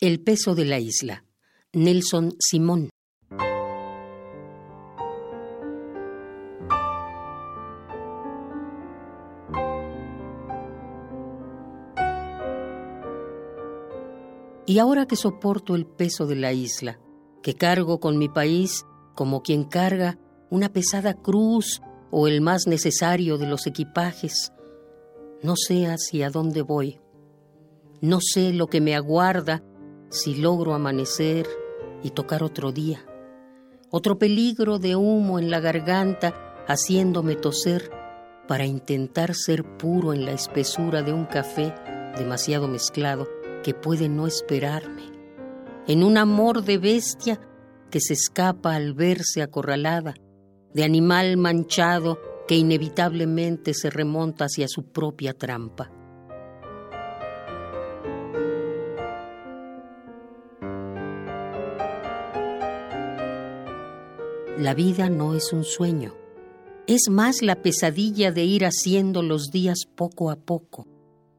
El peso de la isla. Nelson Simón. Y ahora que soporto el peso de la isla, que cargo con mi país como quien carga una pesada cruz o el más necesario de los equipajes, no sé hacia dónde voy, no sé lo que me aguarda si logro amanecer y tocar otro día. Otro peligro de humo en la garganta haciéndome toser para intentar ser puro en la espesura de un café demasiado mezclado que puede no esperarme. En un amor de bestia que se escapa al verse acorralada, de animal manchado que inevitablemente se remonta hacia su propia trampa. La vida no es un sueño. Es más la pesadilla de ir haciendo los días poco a poco,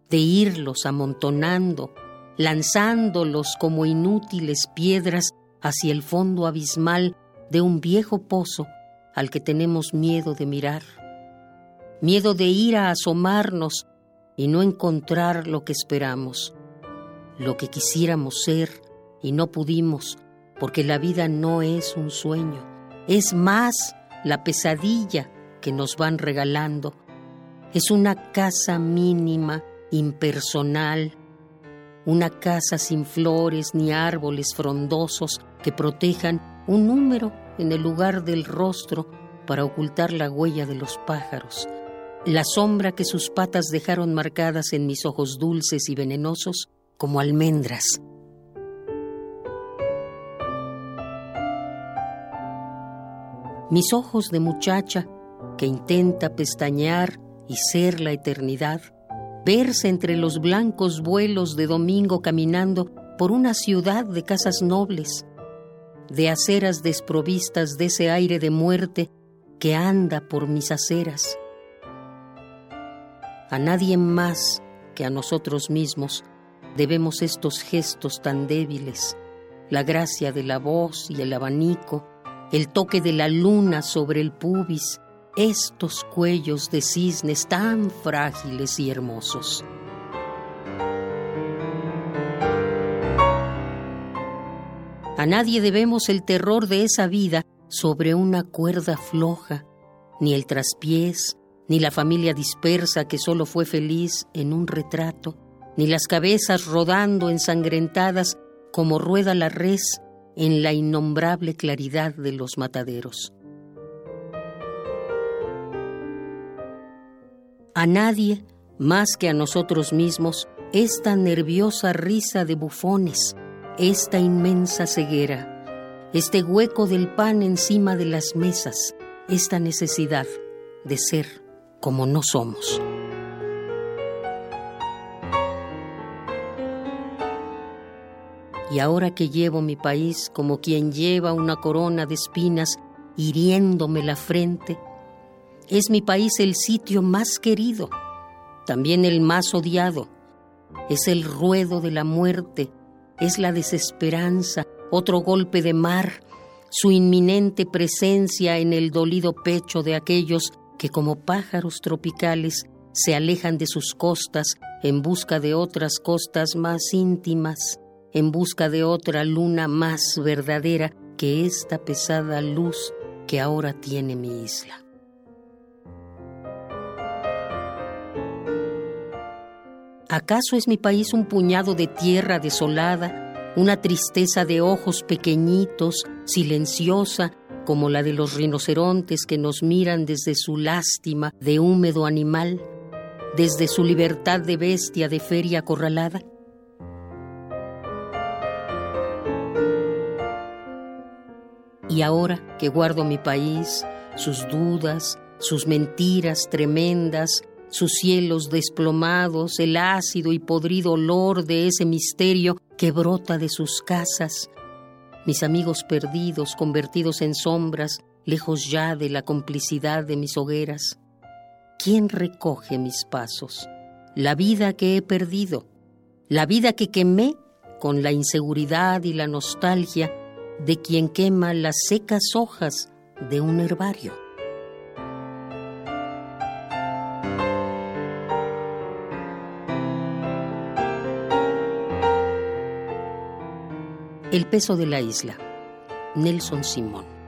de irlos amontonando, lanzándolos como inútiles piedras hacia el fondo abismal de un viejo pozo al que tenemos miedo de mirar. Miedo de ir a asomarnos y no encontrar lo que esperamos, lo que quisiéramos ser y no pudimos, porque la vida no es un sueño es más la pesadilla que nos van regalando. Es una casa mínima, impersonal, una casa sin flores ni árboles frondosos que protejan un número en el lugar del rostro para ocultar la huella de los pájaros, la sombra que sus patas dejaron marcadas en mis ojos dulces y venenosos como almendras. Mis ojos de muchacha que intenta pestañear y ser la eternidad, verse entre los blancos vuelos de domingo caminando por una ciudad de casas nobles, de aceras desprovistas de ese aire de muerte que anda por mis aceras. A nadie más que a nosotros mismos debemos estos gestos tan débiles, la gracia de la voz y el abanico, el toque de la luna sobre el pubis, estos cuellos de cisnes tan frágiles y hermosos. A nadie debemos el terror de esa vida sobre una cuerda floja, ni el traspiés, ni la familia dispersa que solo fue feliz en un retrato, ni las cabezas rodando ensangrentadas como rueda la res en la innombrable claridad de los mataderos. A nadie, más que a nosotros mismos, esta nerviosa risa de bufones, esta inmensa ceguera, este hueco del pan encima de las mesas, esta necesidad de ser como no somos. Y ahora que llevo mi país como quien lleva una corona de espinas hiriéndome la frente, es mi país el sitio más querido, también el más odiado. Es el ruedo de la muerte, es la desesperanza, otro golpe de mar, su inminente presencia en el dolido pecho de aquellos que como pájaros tropicales se alejan de sus costas en busca de otras costas más íntimas en busca de otra luna más verdadera que esta pesada luz que ahora tiene mi isla. ¿Acaso es mi país un puñado de tierra desolada, una tristeza de ojos pequeñitos, silenciosa, como la de los rinocerontes que nos miran desde su lástima de húmedo animal, desde su libertad de bestia de feria acorralada? Y ahora que guardo mi país, sus dudas, sus mentiras tremendas, sus cielos desplomados, el ácido y podrido olor de ese misterio que brota de sus casas, mis amigos perdidos, convertidos en sombras, lejos ya de la complicidad de mis hogueras. ¿Quién recoge mis pasos? La vida que he perdido, la vida que quemé con la inseguridad y la nostalgia de quien quema las secas hojas de un herbario. El peso de la isla. Nelson Simón.